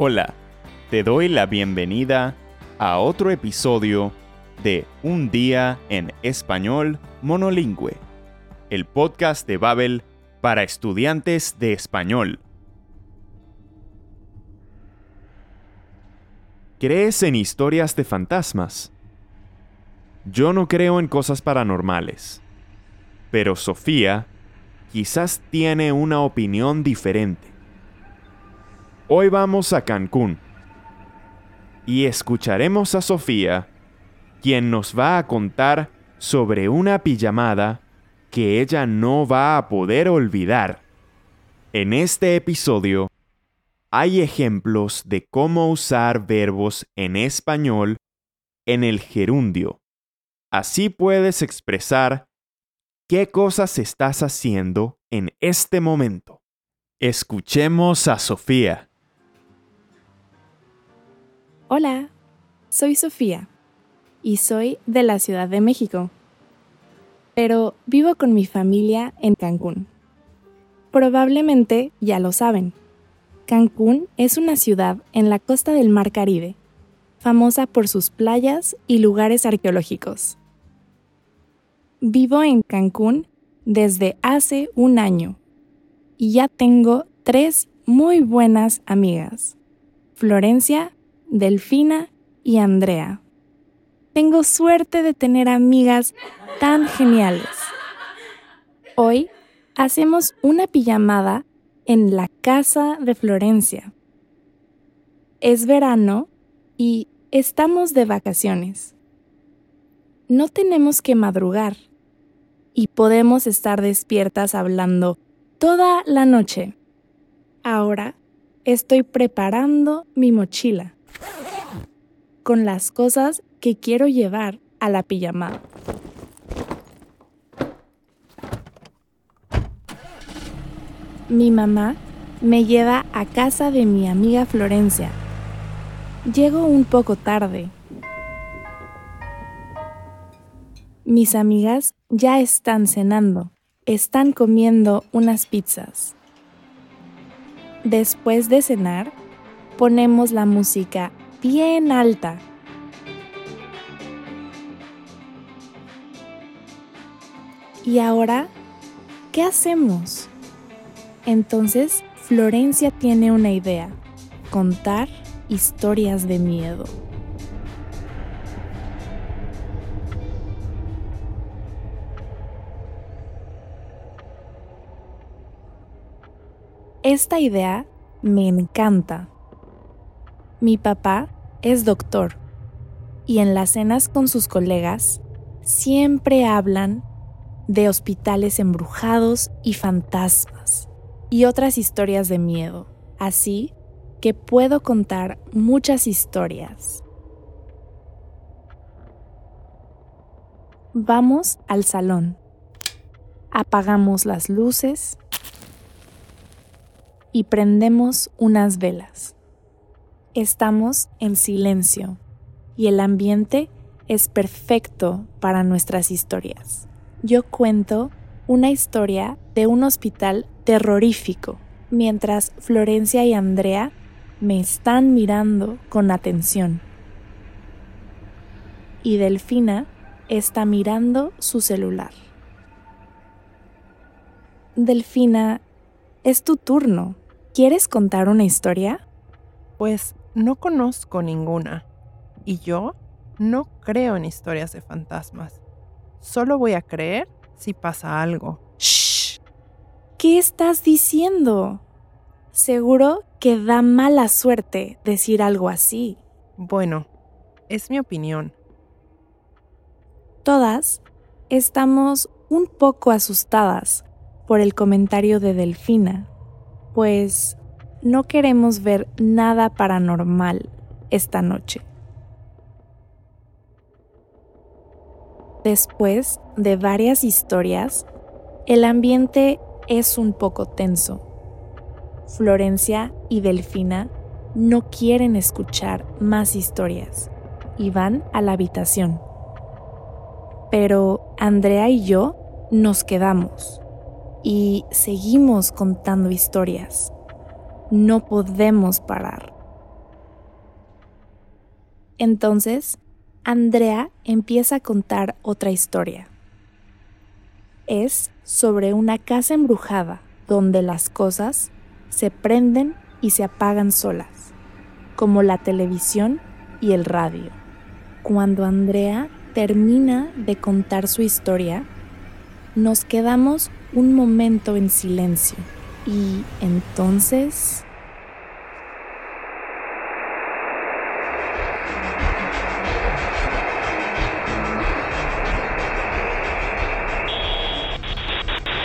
Hola, te doy la bienvenida a otro episodio de Un día en español monolingüe, el podcast de Babel para estudiantes de español. ¿Crees en historias de fantasmas? Yo no creo en cosas paranormales, pero Sofía quizás tiene una opinión diferente. Hoy vamos a Cancún y escucharemos a Sofía, quien nos va a contar sobre una pijamada que ella no va a poder olvidar. En este episodio hay ejemplos de cómo usar verbos en español en el gerundio. Así puedes expresar qué cosas estás haciendo en este momento. Escuchemos a Sofía. Hola, soy Sofía y soy de la Ciudad de México, pero vivo con mi familia en Cancún. Probablemente ya lo saben. Cancún es una ciudad en la costa del Mar Caribe, famosa por sus playas y lugares arqueológicos. Vivo en Cancún desde hace un año y ya tengo tres muy buenas amigas, Florencia, Delfina y Andrea. Tengo suerte de tener amigas tan geniales. Hoy hacemos una pijamada en la casa de Florencia. Es verano y estamos de vacaciones. No tenemos que madrugar y podemos estar despiertas hablando toda la noche. Ahora estoy preparando mi mochila con las cosas que quiero llevar a la pijamada. Mi mamá me lleva a casa de mi amiga Florencia. Llego un poco tarde. Mis amigas ya están cenando. Están comiendo unas pizzas. Después de cenar, ponemos la música bien alta. ¿Y ahora qué hacemos? Entonces, Florencia tiene una idea, contar historias de miedo. Esta idea me encanta. Mi papá es doctor y en las cenas con sus colegas siempre hablan de hospitales embrujados y fantasmas y otras historias de miedo. Así que puedo contar muchas historias. Vamos al salón. Apagamos las luces y prendemos unas velas. Estamos en silencio y el ambiente es perfecto para nuestras historias. Yo cuento una historia de un hospital terrorífico, mientras Florencia y Andrea me están mirando con atención. Y Delfina está mirando su celular. Delfina, es tu turno. ¿Quieres contar una historia? Pues no conozco ninguna. Y yo no creo en historias de fantasmas. Solo voy a creer si pasa algo. ¡Shh! ¿Qué estás diciendo? Seguro que da mala suerte decir algo así. Bueno, es mi opinión. Todas estamos un poco asustadas por el comentario de Delfina, pues no queremos ver nada paranormal esta noche. Después de varias historias, el ambiente es un poco tenso. Florencia y Delfina no quieren escuchar más historias y van a la habitación. Pero Andrea y yo nos quedamos y seguimos contando historias. No podemos parar. Entonces, Andrea empieza a contar otra historia. Es sobre una casa embrujada donde las cosas se prenden y se apagan solas, como la televisión y el radio. Cuando Andrea termina de contar su historia, nos quedamos un momento en silencio y entonces...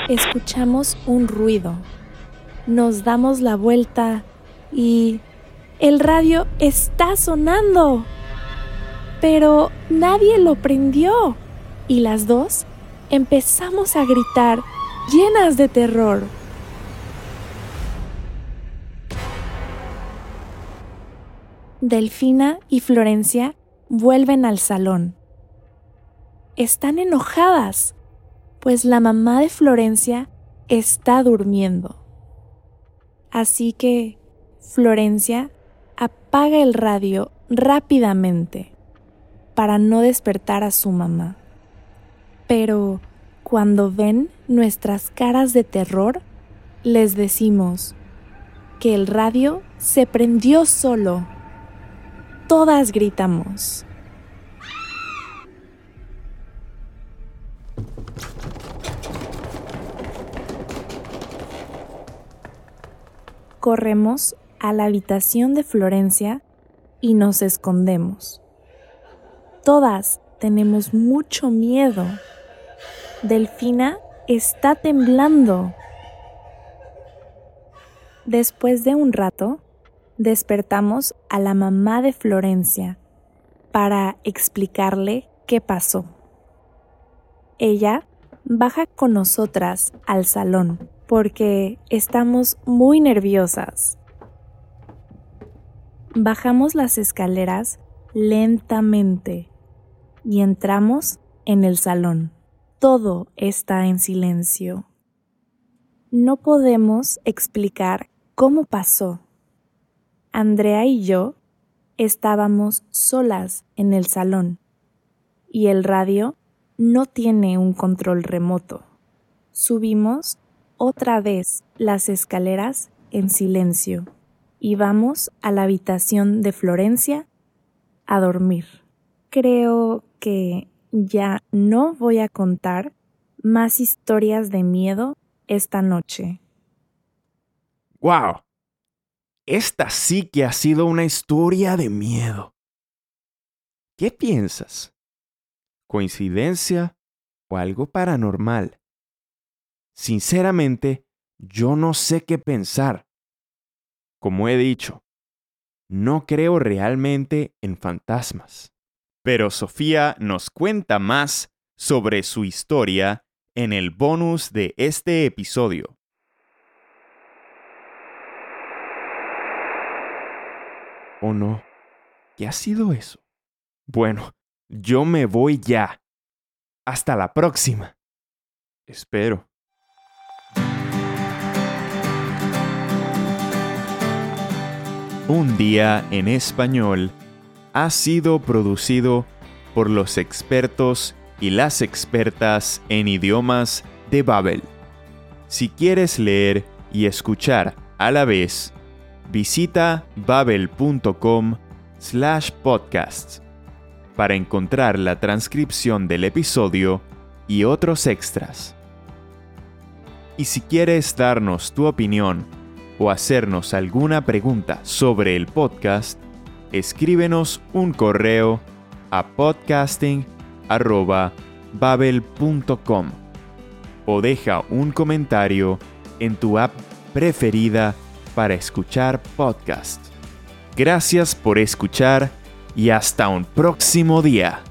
Escuchamos un ruido. Nos damos la vuelta y... El radio está sonando. Pero nadie lo prendió. Y las dos empezamos a gritar llenas de terror. Delfina y Florencia vuelven al salón. Están enojadas, pues la mamá de Florencia está durmiendo. Así que Florencia apaga el radio rápidamente para no despertar a su mamá. Pero cuando ven nuestras caras de terror, les decimos que el radio se prendió solo. Todas gritamos. Corremos a la habitación de Florencia y nos escondemos. Todas tenemos mucho miedo. Delfina está temblando. Después de un rato, despertamos a la mamá de Florencia para explicarle qué pasó. Ella baja con nosotras al salón porque estamos muy nerviosas. Bajamos las escaleras lentamente y entramos en el salón. Todo está en silencio. No podemos explicar cómo pasó. Andrea y yo estábamos solas en el salón y el radio no tiene un control remoto. Subimos otra vez las escaleras en silencio y vamos a la habitación de Florencia a dormir creo que ya no voy a contar más historias de miedo esta noche. ¡Wow! Esta sí que ha sido una historia de miedo. ¿Qué piensas? ¿Coincidencia o algo paranormal? Sinceramente, yo no sé qué pensar. Como he dicho, no creo realmente en fantasmas. Pero Sofía nos cuenta más sobre su historia en el bonus de este episodio. ¿O no? ¿Qué ha sido eso? Bueno, yo me voy ya. Hasta la próxima. Espero. Un día en español ha sido producido por los expertos y las expertas en idiomas de Babel. Si quieres leer y escuchar a la vez, visita babel.com slash podcasts para encontrar la transcripción del episodio y otros extras. Y si quieres darnos tu opinión o hacernos alguna pregunta sobre el podcast, escríbenos un correo a podcasting.babel.com o deja un comentario en tu app preferida para escuchar podcast. Gracias por escuchar y hasta un próximo día.